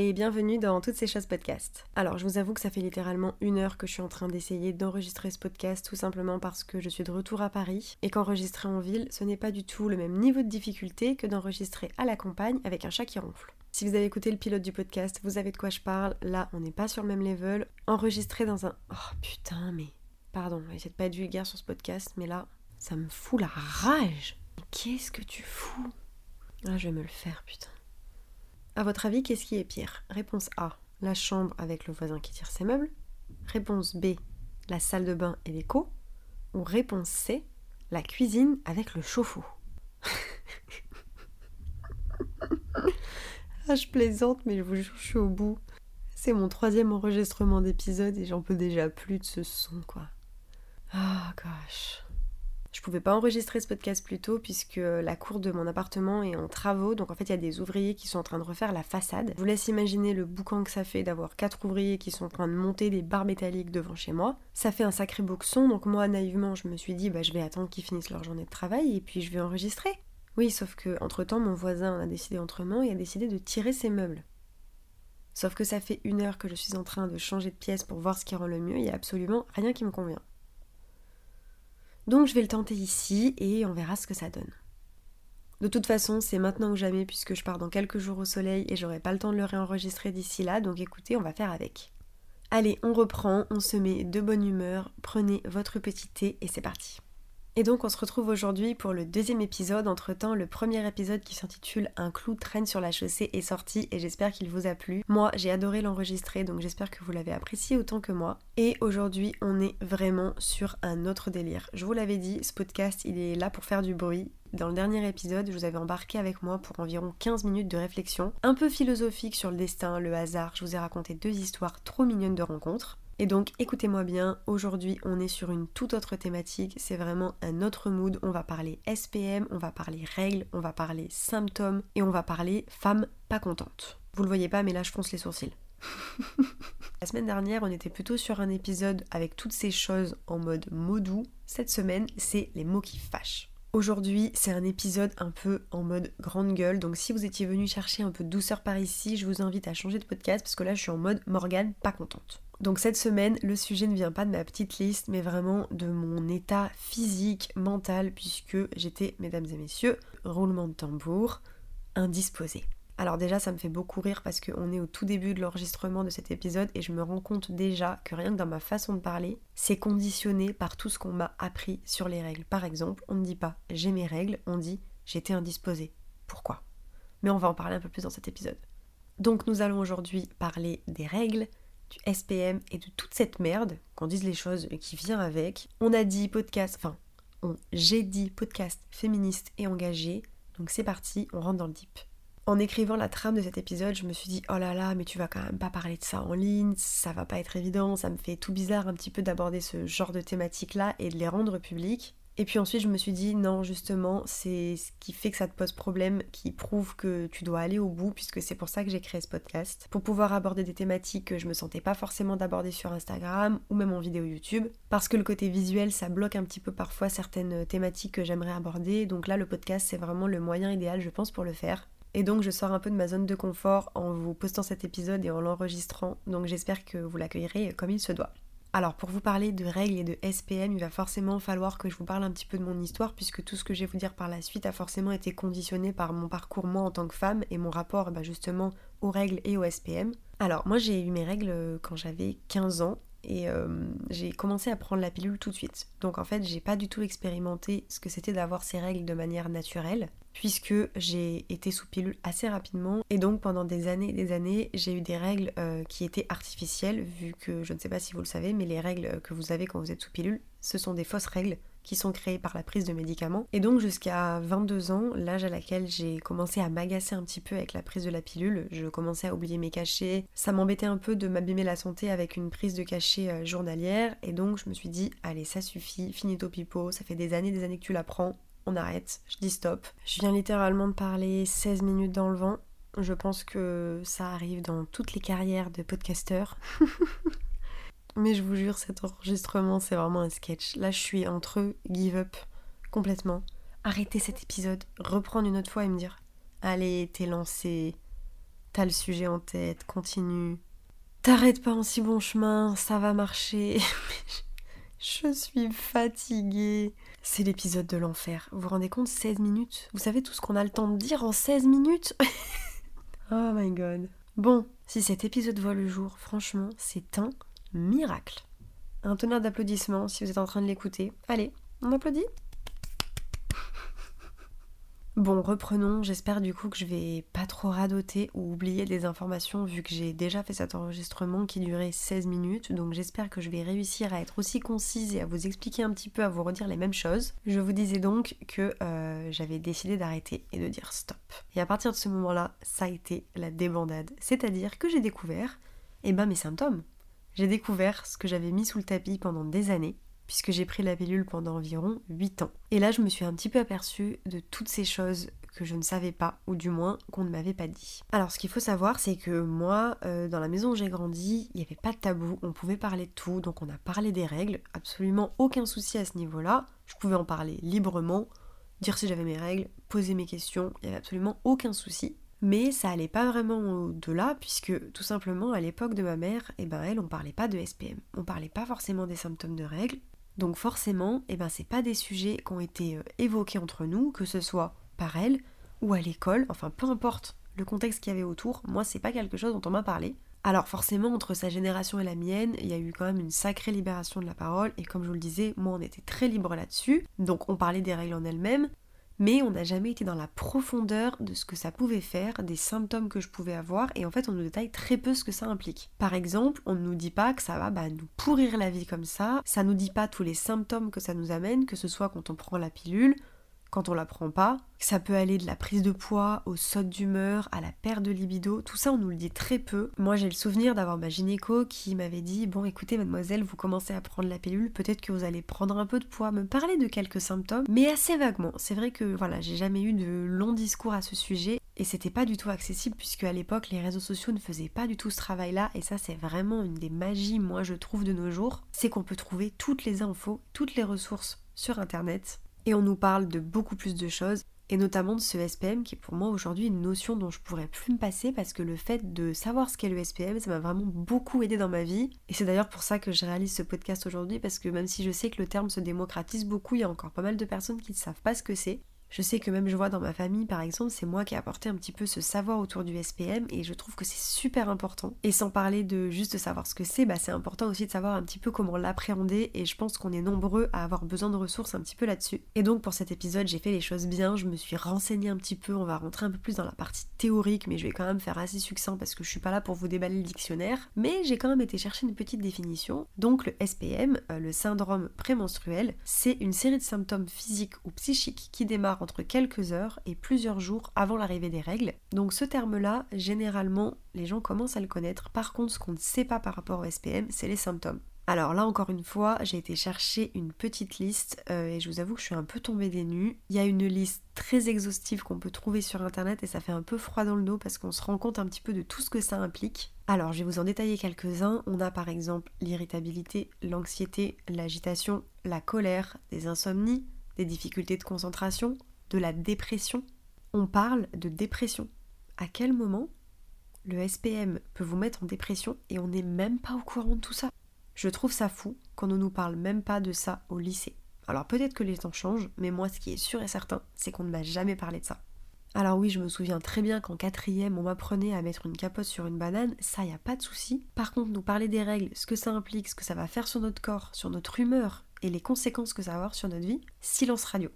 et bienvenue dans Toutes ces choses podcast. Alors je vous avoue que ça fait littéralement une heure que je suis en train d'essayer d'enregistrer ce podcast tout simplement parce que je suis de retour à Paris et qu'enregistrer en ville ce n'est pas du tout le même niveau de difficulté que d'enregistrer à la campagne avec un chat qui ronfle. Si vous avez écouté le pilote du podcast, vous savez de quoi je parle. Là, on n'est pas sur le même level. Enregistrer dans un... Oh putain, mais... Pardon, j'essaie de pas être vulgaire sur ce podcast, mais là, ça me fout la rage. Qu'est-ce que tu fous? Ah, je vais me le faire, putain. À votre avis, qu'est-ce qui est pire? Réponse A, la chambre avec le voisin qui tire ses meubles. Réponse B, la salle de bain et l'écho. Ou réponse C, la cuisine avec le chauffe-eau. ah, je plaisante, mais je vous jure, je suis au bout. C'est mon troisième enregistrement d'épisode et j'en peux déjà plus de ce son, quoi. Ah, gosh. Je pouvais pas enregistrer ce podcast plus tôt puisque la cour de mon appartement est en travaux, donc en fait il y a des ouvriers qui sont en train de refaire la façade. Je vous laisse imaginer le boucan que ça fait d'avoir quatre ouvriers qui sont en train de monter des barres métalliques devant chez moi. Ça fait un sacré boxon, donc moi naïvement je me suis dit bah je vais attendre qu'ils finissent leur journée de travail et puis je vais enregistrer. Oui, sauf que entre temps mon voisin a décidé autrement et a décidé de tirer ses meubles. Sauf que ça fait une heure que je suis en train de changer de pièce pour voir ce qui rend le mieux, il y a absolument rien qui me convient. Donc je vais le tenter ici et on verra ce que ça donne. De toute façon, c'est maintenant ou jamais puisque je pars dans quelques jours au soleil et j'aurai pas le temps de le réenregistrer d'ici là, donc écoutez, on va faire avec. Allez, on reprend, on se met de bonne humeur, prenez votre petit thé et c'est parti. Et donc on se retrouve aujourd'hui pour le deuxième épisode. Entre temps, le premier épisode qui s'intitule Un clou traîne sur la chaussée est sorti et j'espère qu'il vous a plu. Moi, j'ai adoré l'enregistrer donc j'espère que vous l'avez apprécié autant que moi. Et aujourd'hui, on est vraiment sur un autre délire. Je vous l'avais dit, ce podcast, il est là pour faire du bruit. Dans le dernier épisode, je vous avais embarqué avec moi pour environ 15 minutes de réflexion, un peu philosophique sur le destin, le hasard. Je vous ai raconté deux histoires trop mignonnes de rencontres. Et donc écoutez-moi bien, aujourd'hui on est sur une toute autre thématique, c'est vraiment un autre mood, on va parler SPM, on va parler règles, on va parler symptômes et on va parler femmes pas contentes. Vous le voyez pas mais là je fronce les sourcils. La semaine dernière on était plutôt sur un épisode avec toutes ces choses en mode mot doux, cette semaine c'est les mots qui fâchent. Aujourd'hui, c'est un épisode un peu en mode grande gueule, donc si vous étiez venu chercher un peu de douceur par ici, je vous invite à changer de podcast parce que là je suis en mode Morgane pas contente. Donc cette semaine, le sujet ne vient pas de ma petite liste, mais vraiment de mon état physique, mental, puisque j'étais, mesdames et messieurs, roulement de tambour, indisposée. Alors déjà, ça me fait beaucoup rire parce qu'on est au tout début de l'enregistrement de cet épisode et je me rends compte déjà que rien que dans ma façon de parler, c'est conditionné par tout ce qu'on m'a appris sur les règles. Par exemple, on ne dit pas j'ai mes règles, on dit j'étais indisposée. Pourquoi? Mais on va en parler un peu plus dans cet épisode. Donc nous allons aujourd'hui parler des règles, du SPM et de toute cette merde, qu'on dise les choses qui vient avec. On a dit podcast, enfin, j'ai dit podcast féministe et engagé, donc c'est parti, on rentre dans le deep. En écrivant la trame de cet épisode, je me suis dit oh là là, mais tu vas quand même pas parler de ça en ligne, ça va pas être évident, ça me fait tout bizarre un petit peu d'aborder ce genre de thématiques là et de les rendre publiques. Et puis ensuite, je me suis dit, non, justement, c'est ce qui fait que ça te pose problème, qui prouve que tu dois aller au bout, puisque c'est pour ça que j'ai créé ce podcast, pour pouvoir aborder des thématiques que je me sentais pas forcément d'aborder sur Instagram ou même en vidéo YouTube, parce que le côté visuel, ça bloque un petit peu parfois certaines thématiques que j'aimerais aborder, donc là, le podcast, c'est vraiment le moyen idéal, je pense, pour le faire. Et donc je sors un peu de ma zone de confort en vous postant cet épisode et en l'enregistrant, donc j'espère que vous l'accueillerez comme il se doit. Alors pour vous parler de règles et de SPM, il va forcément falloir que je vous parle un petit peu de mon histoire puisque tout ce que je vais vous dire par la suite a forcément été conditionné par mon parcours moi en tant que femme et mon rapport bah, justement aux règles et au SPM. Alors moi j'ai eu mes règles quand j'avais 15 ans et euh, j'ai commencé à prendre la pilule tout de suite. Donc en fait j'ai pas du tout expérimenté ce que c'était d'avoir ces règles de manière naturelle puisque j'ai été sous pilule assez rapidement et donc pendant des années et des années j'ai eu des règles euh, qui étaient artificielles vu que je ne sais pas si vous le savez mais les règles que vous avez quand vous êtes sous pilule ce sont des fausses règles qui sont créées par la prise de médicaments et donc jusqu'à 22 ans l'âge à laquelle j'ai commencé à m'agacer un petit peu avec la prise de la pilule je commençais à oublier mes cachets ça m'embêtait un peu de m'abîmer la santé avec une prise de cachet euh, journalière et donc je me suis dit allez ça suffit finito pipo ça fait des années des années que tu la prends on arrête, je dis stop. Je viens littéralement de parler 16 minutes dans le vent. Je pense que ça arrive dans toutes les carrières de podcasteurs. Mais je vous jure, cet enregistrement, c'est vraiment un sketch. Là, je suis entre give up complètement, arrêter cet épisode, reprendre une autre fois et me dire Allez, t'es lancé, t'as le sujet en tête, continue. T'arrêtes pas en si bon chemin, ça va marcher. Je suis fatiguée. C'est l'épisode de l'enfer. Vous vous rendez compte 16 minutes? Vous savez tout ce qu'on a le temps de dire en 16 minutes? Oh my god. Bon, si cet épisode voit le jour, franchement, c'est un miracle. Un tonnerre d'applaudissements si vous êtes en train de l'écouter. Allez, on applaudit Bon, reprenons. J'espère du coup que je vais pas trop radoter ou oublier des informations vu que j'ai déjà fait cet enregistrement qui durait 16 minutes. Donc j'espère que je vais réussir à être aussi concise et à vous expliquer un petit peu, à vous redire les mêmes choses. Je vous disais donc que euh, j'avais décidé d'arrêter et de dire stop. Et à partir de ce moment-là, ça a été la débandade. C'est-à-dire que j'ai découvert, eh ben mes symptômes. J'ai découvert ce que j'avais mis sous le tapis pendant des années puisque j'ai pris la pilule pendant environ 8 ans. Et là, je me suis un petit peu aperçue de toutes ces choses que je ne savais pas, ou du moins qu'on ne m'avait pas dit. Alors ce qu'il faut savoir, c'est que moi, euh, dans la maison où j'ai grandi, il n'y avait pas de tabou, on pouvait parler de tout, donc on a parlé des règles, absolument aucun souci à ce niveau-là, je pouvais en parler librement, dire si j'avais mes règles, poser mes questions, il n'y avait absolument aucun souci. Mais ça allait pas vraiment au-delà, puisque tout simplement à l'époque de ma mère, eh ben elle, on parlait pas de SPM. On parlait pas forcément des symptômes de règles, donc forcément, eh ben, c'est pas des sujets qui ont été euh, évoqués entre nous, que ce soit par elle ou à l'école, enfin peu importe le contexte qu'il y avait autour, moi c'est pas quelque chose dont on m'a parlé. Alors forcément, entre sa génération et la mienne, il y a eu quand même une sacrée libération de la parole, et comme je vous le disais, moi on était très libre là-dessus, donc on parlait des règles en elles-mêmes, mais on n'a jamais été dans la profondeur de ce que ça pouvait faire, des symptômes que je pouvais avoir, et en fait on nous détaille très peu ce que ça implique. Par exemple, on ne nous dit pas que ça va bah, nous pourrir la vie comme ça, ça nous dit pas tous les symptômes que ça nous amène, que ce soit quand on prend la pilule, quand on la prend pas. Ça peut aller de la prise de poids au saut d'humeur, à la perte de libido, tout ça on nous le dit très peu. Moi j'ai le souvenir d'avoir ma gynéco qui m'avait dit bon écoutez mademoiselle vous commencez à prendre la pilule, peut-être que vous allez prendre un peu de poids, me parler de quelques symptômes, mais assez vaguement. C'est vrai que voilà j'ai jamais eu de long discours à ce sujet. Et c'était pas du tout accessible puisque à l'époque les réseaux sociaux ne faisaient pas du tout ce travail là et ça c'est vraiment une des magies moi je trouve de nos jours, c'est qu'on peut trouver toutes les infos, toutes les ressources sur internet et on nous parle de beaucoup plus de choses et notamment de ce SPM qui est pour moi aujourd'hui une notion dont je pourrais plus me passer parce que le fait de savoir ce qu'est le SPM ça m'a vraiment beaucoup aidé dans ma vie. Et c'est d'ailleurs pour ça que je réalise ce podcast aujourd'hui parce que même si je sais que le terme se démocratise beaucoup il y a encore pas mal de personnes qui ne savent pas ce que c'est je sais que même je vois dans ma famille, par exemple, c'est moi qui ai apporté un petit peu ce savoir autour du SPM et je trouve que c'est super important. Et sans parler de juste savoir ce que c'est, bah c'est important aussi de savoir un petit peu comment l'appréhender et je pense qu'on est nombreux à avoir besoin de ressources un petit peu là-dessus. Et donc pour cet épisode, j'ai fait les choses bien, je me suis renseignée un petit peu, on va rentrer un peu plus dans la partie théorique, mais je vais quand même faire assez succinct parce que je suis pas là pour vous déballer le dictionnaire, mais j'ai quand même été chercher une petite définition. Donc le SPM, euh, le syndrome prémenstruel, c'est une série de symptômes physiques ou psychiques qui démarrent entre quelques heures et plusieurs jours avant l'arrivée des règles. Donc ce terme-là, généralement, les gens commencent à le connaître. Par contre, ce qu'on ne sait pas par rapport au SPM, c'est les symptômes. Alors là encore une fois, j'ai été chercher une petite liste euh, et je vous avoue que je suis un peu tombée des nues. Il y a une liste très exhaustive qu'on peut trouver sur internet et ça fait un peu froid dans le dos parce qu'on se rend compte un petit peu de tout ce que ça implique. Alors je vais vous en détailler quelques-uns. On a par exemple l'irritabilité, l'anxiété, l'agitation, la colère, des insomnies, des difficultés de concentration, de la dépression. On parle de dépression. À quel moment le SPM peut vous mettre en dépression et on n'est même pas au courant de tout ça? Je trouve ça fou qu'on ne nous parle même pas de ça au lycée. Alors peut-être que les temps changent, mais moi ce qui est sûr et certain, c'est qu'on ne m'a jamais parlé de ça. Alors oui, je me souviens très bien qu'en quatrième, on m'apprenait à mettre une capote sur une banane, ça y a pas de souci. Par contre, nous parler des règles, ce que ça implique, ce que ça va faire sur notre corps, sur notre humeur et les conséquences que ça va avoir sur notre vie, silence radio.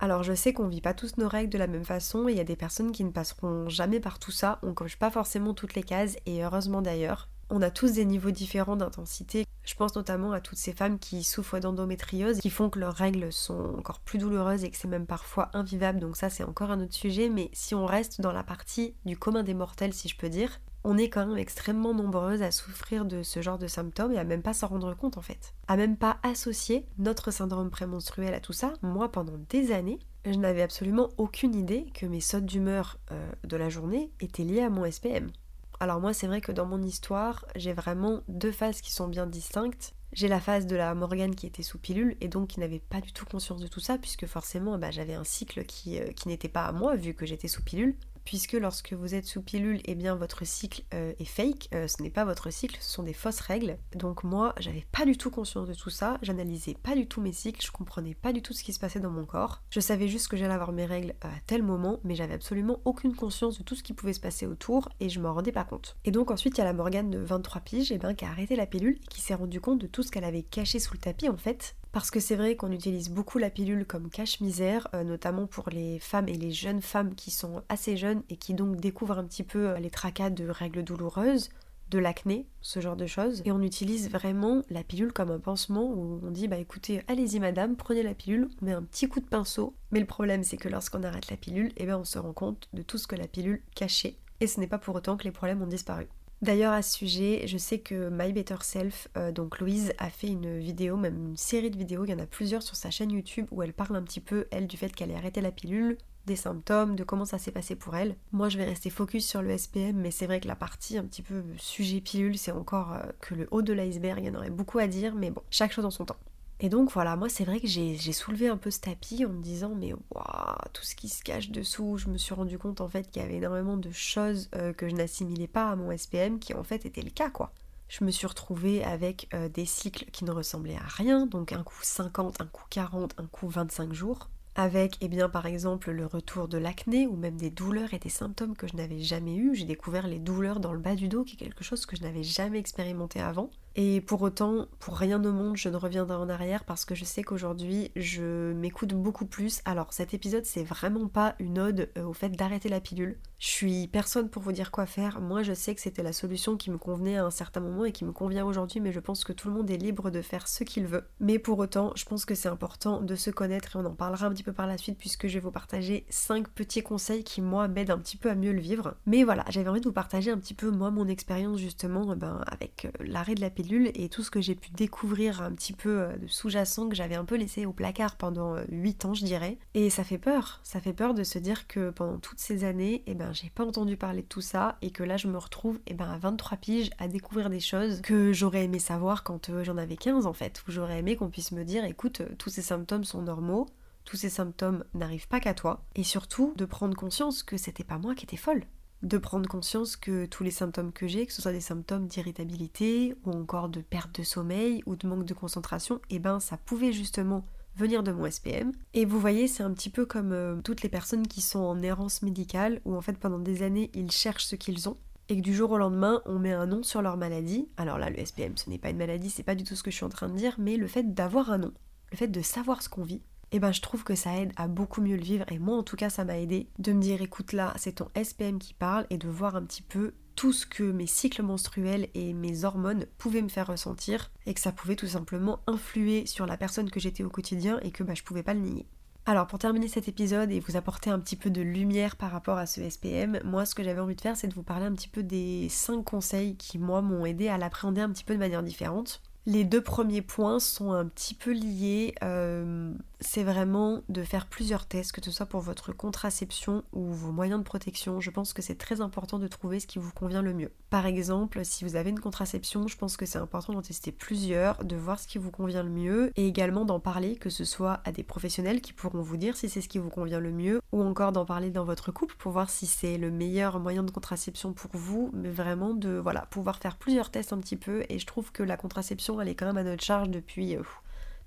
Alors je sais qu'on vit pas tous nos règles de la même façon il y a des personnes qui ne passeront jamais par tout ça, on coche pas forcément toutes les cases et heureusement d'ailleurs. On a tous des niveaux différents d'intensité. Je pense notamment à toutes ces femmes qui souffrent d'endométriose, qui font que leurs règles sont encore plus douloureuses et que c'est même parfois invivable, donc ça c'est encore un autre sujet, mais si on reste dans la partie du commun des mortels si je peux dire, on est quand même extrêmement nombreuses à souffrir de ce genre de symptômes et à même pas s'en rendre compte en fait. À même pas associer notre syndrome prémenstruel à tout ça. Moi, pendant des années, je n'avais absolument aucune idée que mes sautes d'humeur euh, de la journée étaient liées à mon SPM. Alors moi c'est vrai que dans mon histoire j'ai vraiment deux phases qui sont bien distinctes. J'ai la phase de la Morgane qui était sous pilule et donc qui n'avait pas du tout conscience de tout ça puisque forcément bah, j'avais un cycle qui, euh, qui n'était pas à moi vu que j'étais sous pilule puisque lorsque vous êtes sous pilule, eh bien votre cycle euh, est fake, euh, ce n'est pas votre cycle, ce sont des fausses règles. Donc moi, j'avais pas du tout conscience de tout ça, j'analysais pas du tout mes cycles, je comprenais pas du tout ce qui se passait dans mon corps. Je savais juste que j'allais avoir mes règles à tel moment, mais j'avais absolument aucune conscience de tout ce qui pouvait se passer autour et je m'en rendais pas compte. Et donc ensuite, il y a la Morgane de 23 piges, eh ben, qui a arrêté la pilule et qui s'est rendu compte de tout ce qu'elle avait caché sous le tapis en fait, parce que c'est vrai qu'on utilise beaucoup la pilule comme cache-misère, euh, notamment pour les femmes et les jeunes femmes qui sont assez jeunes et qui donc découvrent un petit peu euh, les tracas de règles douloureuses, de l'acné, ce genre de choses. Et on utilise vraiment la pilule comme un pansement où on dit bah écoutez, allez-y madame, prenez la pilule, on met un petit coup de pinceau. Mais le problème c'est que lorsqu'on arrête la pilule, eh ben on se rend compte de tout ce que la pilule cachait. Et ce n'est pas pour autant que les problèmes ont disparu. D'ailleurs à ce sujet, je sais que My Better Self, euh, donc Louise, a fait une vidéo, même une série de vidéos, il y en a plusieurs sur sa chaîne YouTube où elle parle un petit peu, elle, du fait qu'elle ait arrêté la pilule, des symptômes, de comment ça s'est passé pour elle. Moi je vais rester focus sur le SPM, mais c'est vrai que la partie un petit peu sujet pilule, c'est encore euh, que le haut de l'iceberg, il y en aurait beaucoup à dire, mais bon, chaque chose en son temps. Et donc voilà, moi c'est vrai que j'ai soulevé un peu ce tapis en me disant mais waouh, tout ce qui se cache dessous, je me suis rendu compte en fait qu'il y avait énormément de choses euh, que je n'assimilais pas à mon SPM qui en fait étaient le cas quoi. Je me suis retrouvée avec euh, des cycles qui ne ressemblaient à rien, donc un coup 50, un coup 40, un coup 25 jours avec eh bien par exemple le retour de l'acné ou même des douleurs et des symptômes que je n'avais jamais eu. J'ai découvert les douleurs dans le bas du dos qui est quelque chose que je n'avais jamais expérimenté avant. Et pour autant, pour rien au monde, je ne reviendrai en arrière parce que je sais qu'aujourd'hui, je m'écoute beaucoup plus. Alors cet épisode, c'est vraiment pas une ode euh, au fait d'arrêter la pilule. Je suis personne pour vous dire quoi faire. Moi, je sais que c'était la solution qui me convenait à un certain moment et qui me convient aujourd'hui, mais je pense que tout le monde est libre de faire ce qu'il veut. Mais pour autant, je pense que c'est important de se connaître et on en parlera un petit peu par la suite puisque je vais vous partager 5 petits conseils qui, moi, m'aident un petit peu à mieux le vivre. Mais voilà, j'avais envie de vous partager un petit peu, moi, mon expérience justement ben, avec euh, l'arrêt de la pilule et tout ce que j'ai pu découvrir un petit peu euh, de sous-jacent que j'avais un peu laissé au placard pendant 8 euh, ans je dirais. Et ça fait peur, ça fait peur de se dire que pendant toutes ces années, eh ben j'ai pas entendu parler de tout ça et que là je me retrouve eh ben, à 23 piges à découvrir des choses que j'aurais aimé savoir quand euh, j'en avais 15 en fait, où j'aurais aimé qu'on puisse me dire écoute, tous ces symptômes sont normaux, tous ces symptômes n'arrivent pas qu'à toi, et surtout de prendre conscience que c'était pas moi qui étais folle, de prendre conscience que tous les symptômes que j'ai, que ce soit des symptômes d'irritabilité ou encore de perte de sommeil ou de manque de concentration, eh ben ça pouvait justement venir de mon SPM. Et vous voyez, c'est un petit peu comme euh, toutes les personnes qui sont en errance médicale, où en fait pendant des années ils cherchent ce qu'ils ont, et que du jour au lendemain on met un nom sur leur maladie. Alors là, le SPM ce n'est pas une maladie, c'est pas du tout ce que je suis en train de dire, mais le fait d'avoir un nom, le fait de savoir ce qu'on vit, et eh ben je trouve que ça aide à beaucoup mieux le vivre et moi en tout cas ça m'a aidé de me dire écoute là c'est ton SPM qui parle et de voir un petit peu tout ce que mes cycles menstruels et mes hormones pouvaient me faire ressentir et que ça pouvait tout simplement influer sur la personne que j'étais au quotidien et que bah, je pouvais pas le nier. Alors pour terminer cet épisode et vous apporter un petit peu de lumière par rapport à ce SPM, moi ce que j'avais envie de faire c'est de vous parler un petit peu des 5 conseils qui moi m'ont aidé à l'appréhender un petit peu de manière différente. Les deux premiers points sont un petit peu liés. Euh, c'est vraiment de faire plusieurs tests, que ce soit pour votre contraception ou vos moyens de protection. Je pense que c'est très important de trouver ce qui vous convient le mieux. Par exemple, si vous avez une contraception, je pense que c'est important d'en tester plusieurs, de voir ce qui vous convient le mieux et également d'en parler, que ce soit à des professionnels qui pourront vous dire si c'est ce qui vous convient le mieux ou encore d'en parler dans votre couple pour voir si c'est le meilleur moyen de contraception pour vous, mais vraiment de voilà, pouvoir faire plusieurs tests un petit peu et je trouve que la contraception elle est quand même à notre charge depuis euh,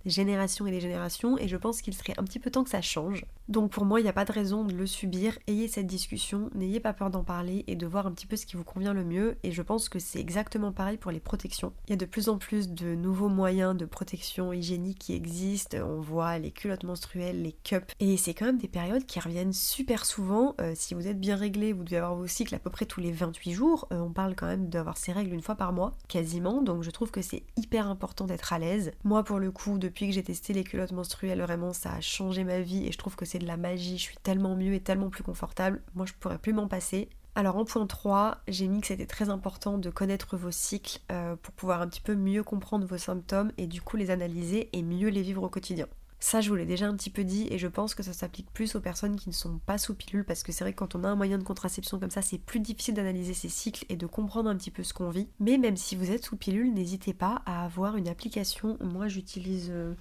des générations et des générations, et je pense qu'il serait un petit peu temps que ça change. Donc pour moi, il n'y a pas de raison de le subir, ayez cette discussion, n'ayez pas peur d'en parler et de voir un petit peu ce qui vous convient le mieux, et je pense que c'est exactement pareil pour les protections. Il y a de plus en plus de nouveaux moyens de protection hygiénique qui existent, on voit les culottes menstruelles, les cups, et c'est quand même des périodes qui reviennent super souvent. Euh, si vous êtes bien réglé, vous devez avoir vos cycles à peu près tous les 28 jours, euh, on parle quand même d'avoir ses règles une fois par mois, quasiment, donc je trouve que c'est hyper important d'être à l'aise. Moi pour le coup, de depuis que j'ai testé les culottes menstruelles, vraiment ça a changé ma vie et je trouve que c'est de la magie. Je suis tellement mieux et tellement plus confortable. Moi je pourrais plus m'en passer. Alors en point 3, j'ai mis que c'était très important de connaître vos cycles euh, pour pouvoir un petit peu mieux comprendre vos symptômes et du coup les analyser et mieux les vivre au quotidien. Ça, je vous l'ai déjà un petit peu dit et je pense que ça s'applique plus aux personnes qui ne sont pas sous pilule parce que c'est vrai que quand on a un moyen de contraception comme ça, c'est plus difficile d'analyser ses cycles et de comprendre un petit peu ce qu'on vit. Mais même si vous êtes sous pilule, n'hésitez pas à avoir une application. Moi, j'utilise. Euh,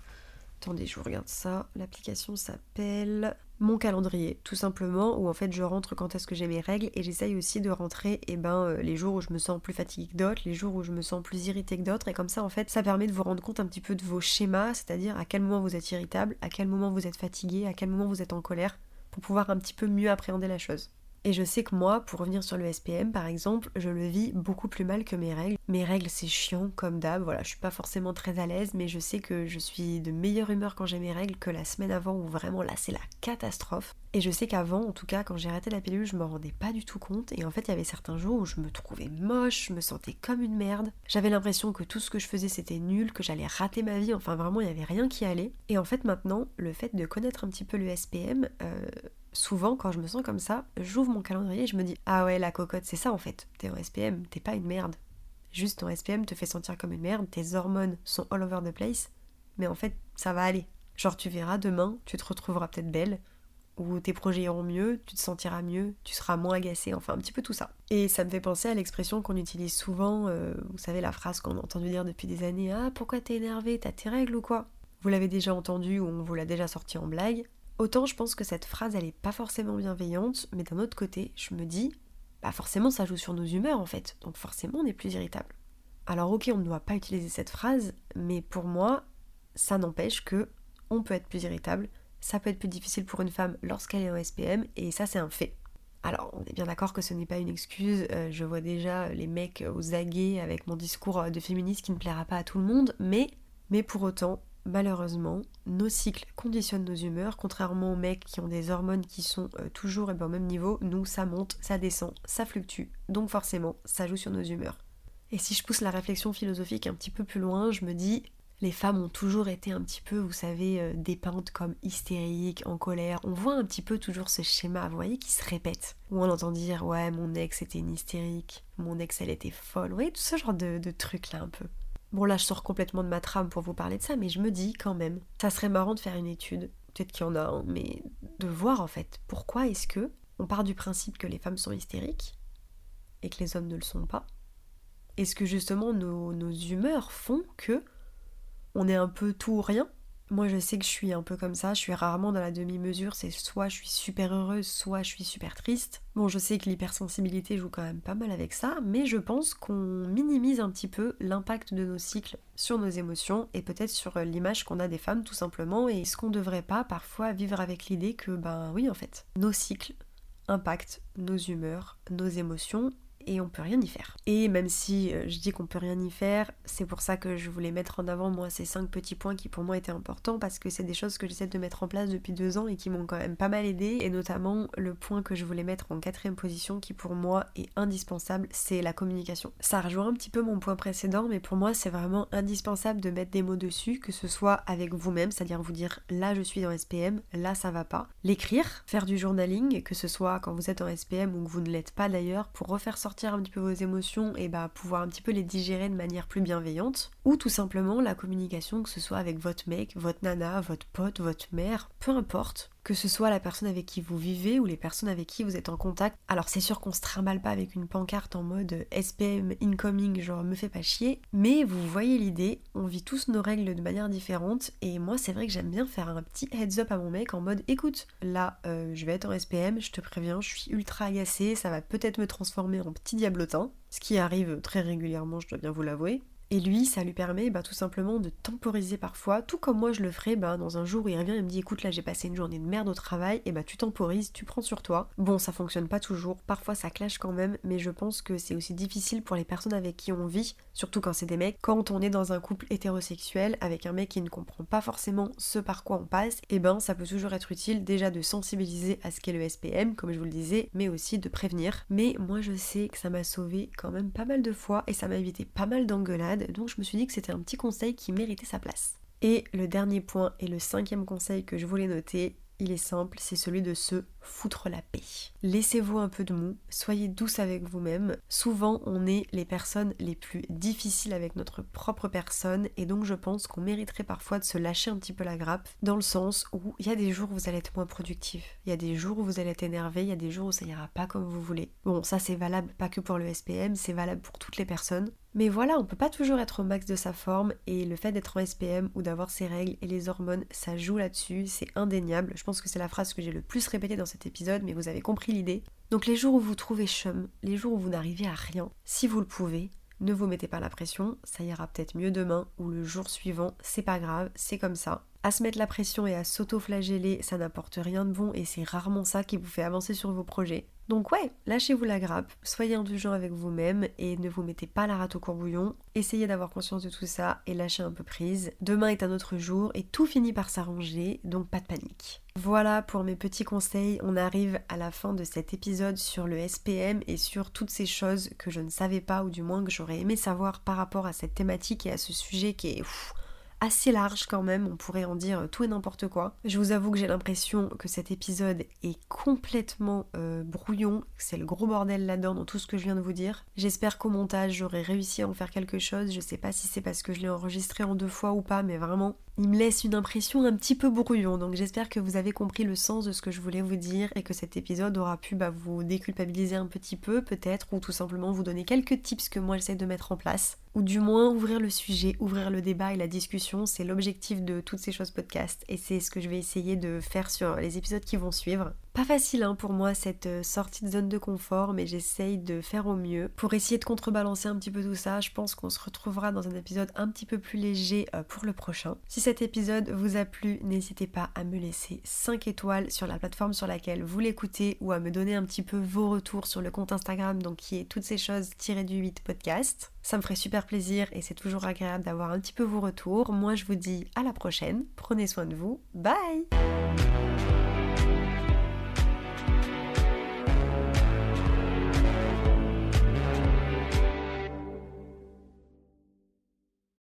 attendez, je vous regarde ça. L'application s'appelle mon calendrier, tout simplement, où en fait je rentre quand est-ce que j'ai mes règles et j'essaye aussi de rentrer eh ben, euh, les jours où je me sens plus fatiguée que d'autres, les jours où je me sens plus irritée que d'autres, et comme ça en fait ça permet de vous rendre compte un petit peu de vos schémas, c'est-à-dire à quel moment vous êtes irritable, à quel moment vous êtes fatigué, à quel moment vous êtes en colère, pour pouvoir un petit peu mieux appréhender la chose. Et je sais que moi, pour revenir sur le SPM par exemple, je le vis beaucoup plus mal que mes règles. Mes règles c'est chiant comme d'hab, voilà, je suis pas forcément très à l'aise, mais je sais que je suis de meilleure humeur quand j'ai mes règles que la semaine avant où vraiment là c'est la catastrophe. Et je sais qu'avant, en tout cas, quand j'ai arrêté la pilule, je me rendais pas du tout compte. Et en fait, il y avait certains jours où je me trouvais moche, je me sentais comme une merde. J'avais l'impression que tout ce que je faisais c'était nul, que j'allais rater ma vie. Enfin, vraiment, il y avait rien qui allait. Et en fait, maintenant, le fait de connaître un petit peu le SPM, euh, souvent quand je me sens comme ça, j'ouvre mon calendrier et je me dis Ah ouais, la cocotte, c'est ça en fait. T'es en SPM, t'es pas une merde. Juste ton SPM te fait sentir comme une merde, tes hormones sont all over the place, mais en fait, ça va aller. Genre, tu verras demain, tu te retrouveras peut-être belle, ou tes projets iront mieux, tu te sentiras mieux, tu seras moins agacée, enfin un petit peu tout ça. Et ça me fait penser à l'expression qu'on utilise souvent, euh, vous savez la phrase qu'on a entendu dire depuis des années Ah, pourquoi t'es énervée? T'as tes règles ou quoi? Vous l'avez déjà entendu ou on vous l'a déjà sorti en blague. Autant je pense que cette phrase elle est pas forcément bienveillante, mais d'un autre côté, je me dis, bah forcément ça joue sur nos humeurs en fait, donc forcément on est plus irritable. Alors ok, on ne doit pas utiliser cette phrase, mais pour moi, ça n'empêche que on peut être plus irritable, ça peut être plus difficile pour une femme lorsqu'elle est en SPM, et ça c'est un fait. Alors, on est bien d'accord que ce n'est pas une excuse, euh, je vois déjà les mecs aux aguets avec mon discours de féministe qui ne plaira pas à tout le monde, mais, mais pour autant, malheureusement, nos cycles conditionnent nos humeurs, contrairement aux mecs qui ont des hormones qui sont euh, toujours et ben, au même niveau, nous ça monte, ça descend, ça fluctue, donc forcément ça joue sur nos humeurs. Et si je pousse la réflexion philosophique un petit peu plus loin, je me dis, les femmes ont toujours été un petit peu, vous savez, euh, dépeintes comme hystériques, en colère. On voit un petit peu toujours ce schéma, vous voyez, qui se répète. Où on entend dire, ouais, mon ex était une hystérique, mon ex elle était folle, vous voyez, tout ce genre de, de trucs là un peu. Bon là je sors complètement de ma trame pour vous parler de ça, mais je me dis quand même, ça serait marrant de faire une étude, peut-être qu'il y en a un, mais de voir en fait pourquoi est-ce que on part du principe que les femmes sont hystériques et que les hommes ne le sont pas. Est-ce que justement nos, nos humeurs font que on est un peu tout ou rien? Moi, je sais que je suis un peu comme ça, je suis rarement dans la demi-mesure, c'est soit je suis super heureuse, soit je suis super triste. Bon, je sais que l'hypersensibilité joue quand même pas mal avec ça, mais je pense qu'on minimise un petit peu l'impact de nos cycles sur nos émotions et peut-être sur l'image qu'on a des femmes tout simplement, et est-ce qu'on devrait pas parfois vivre avec l'idée que, ben oui, en fait, nos cycles impactent nos humeurs, nos émotions, et on peut rien y faire. Et même si euh, je dis qu'on peut rien y faire, c'est pour ça que je voulais mettre en avant moi ces cinq petits points qui pour moi étaient importants parce que c'est des choses que j'essaie de mettre en place depuis deux ans et qui m'ont quand même pas mal aidé et notamment le point que je voulais mettre en quatrième position qui pour moi est indispensable, c'est la communication. Ça rejoint un petit peu mon point précédent mais pour moi c'est vraiment indispensable de mettre des mots dessus, que ce soit avec vous-même, c'est-à-dire vous dire là je suis dans SPM, là ça va pas, l'écrire, faire du journaling, que ce soit quand vous êtes en SPM ou que vous ne l'êtes pas d'ailleurs, pour refaire sortir un petit peu vos émotions et bah pouvoir un petit peu les digérer de manière plus bienveillante. Ou tout simplement la communication, que ce soit avec votre mec, votre nana, votre pote, votre mère, peu importe que ce soit la personne avec qui vous vivez ou les personnes avec qui vous êtes en contact. Alors c'est sûr qu'on se trimballe pas avec une pancarte en mode SPM incoming, genre me fait pas chier, mais vous voyez l'idée, on vit tous nos règles de manière différente et moi c'est vrai que j'aime bien faire un petit heads up à mon mec en mode écoute, là euh, je vais être en SPM, je te préviens, je suis ultra agacée, ça va peut-être me transformer en petit diablotin, ce qui arrive très régulièrement, je dois bien vous l'avouer. Et lui, ça lui permet bah, tout simplement de temporiser parfois, tout comme moi je le ferais bah, dans un jour où il revient et me dit écoute là j'ai passé une journée de merde au travail, et bah tu temporises, tu prends sur toi. Bon ça fonctionne pas toujours, parfois ça clash quand même, mais je pense que c'est aussi difficile pour les personnes avec qui on vit, surtout quand c'est des mecs, quand on est dans un couple hétérosexuel avec un mec qui ne comprend pas forcément ce par quoi on passe, et ben ça peut toujours être utile déjà de sensibiliser à ce qu'est le SPM, comme je vous le disais, mais aussi de prévenir. Mais moi je sais que ça m'a sauvé quand même pas mal de fois et ça m'a évité pas mal d'engueulades donc je me suis dit que c'était un petit conseil qui méritait sa place. Et le dernier point et le cinquième conseil que je voulais noter, il est simple, c'est celui de se foutre la paix. Laissez-vous un peu de mou, soyez douce avec vous-même. Souvent, on est les personnes les plus difficiles avec notre propre personne et donc je pense qu'on mériterait parfois de se lâcher un petit peu la grappe dans le sens où il y a des jours où vous allez être moins productif, il y a des jours où vous allez être énervé, il y a des jours où ça ira pas comme vous voulez. Bon, ça c'est valable pas que pour le SPM, c'est valable pour toutes les personnes. Mais voilà, on peut pas toujours être au max de sa forme et le fait d'être en SPM ou d'avoir ses règles et les hormones, ça joue là-dessus, c'est indéniable. Je pense que c'est la phrase que j'ai le plus répétée dans cet épisode, mais vous avez compris l'idée. Donc les jours où vous trouvez chum, les jours où vous n'arrivez à rien, si vous le pouvez, ne vous mettez pas la pression, ça ira peut-être mieux demain ou le jour suivant, c'est pas grave, c'est comme ça. À se mettre la pression et à s'auto-flageller, ça n'apporte rien de bon et c'est rarement ça qui vous fait avancer sur vos projets. Donc ouais, lâchez-vous la grappe, soyez indulgent avec vous-même et ne vous mettez pas la rate au courbouillon. Essayez d'avoir conscience de tout ça et lâchez un peu prise. Demain est un autre jour et tout finit par s'arranger, donc pas de panique. Voilà pour mes petits conseils. On arrive à la fin de cet épisode sur le SPM et sur toutes ces choses que je ne savais pas ou du moins que j'aurais aimé savoir par rapport à cette thématique et à ce sujet qui est assez large quand même, on pourrait en dire tout et n'importe quoi. Je vous avoue que j'ai l'impression que cet épisode est complètement euh, brouillon, c'est le gros bordel là-dedans dans tout ce que je viens de vous dire. J'espère qu'au montage j'aurai réussi à en faire quelque chose, je sais pas si c'est parce que je l'ai enregistré en deux fois ou pas, mais vraiment il me laisse une impression un petit peu brouillon. Donc j'espère que vous avez compris le sens de ce que je voulais vous dire et que cet épisode aura pu bah, vous déculpabiliser un petit peu peut-être ou tout simplement vous donner quelques tips que moi j'essaie de mettre en place. Ou du moins ouvrir le sujet, ouvrir le débat et la discussion, c'est l'objectif de toutes ces choses podcast et c'est ce que je vais essayer de faire sur les épisodes qui vont suivre. Pas facile hein, pour moi cette euh, sortie de zone de confort, mais j'essaye de faire au mieux pour essayer de contrebalancer un petit peu tout ça. Je pense qu'on se retrouvera dans un épisode un petit peu plus léger euh, pour le prochain. Si cet épisode vous a plu, n'hésitez pas à me laisser 5 étoiles sur la plateforme sur laquelle vous l'écoutez ou à me donner un petit peu vos retours sur le compte Instagram, donc qui est toutes ces choses tirées du 8 podcast. Ça me ferait super plaisir et c'est toujours agréable d'avoir un petit peu vos retours. Moi je vous dis à la prochaine, prenez soin de vous, bye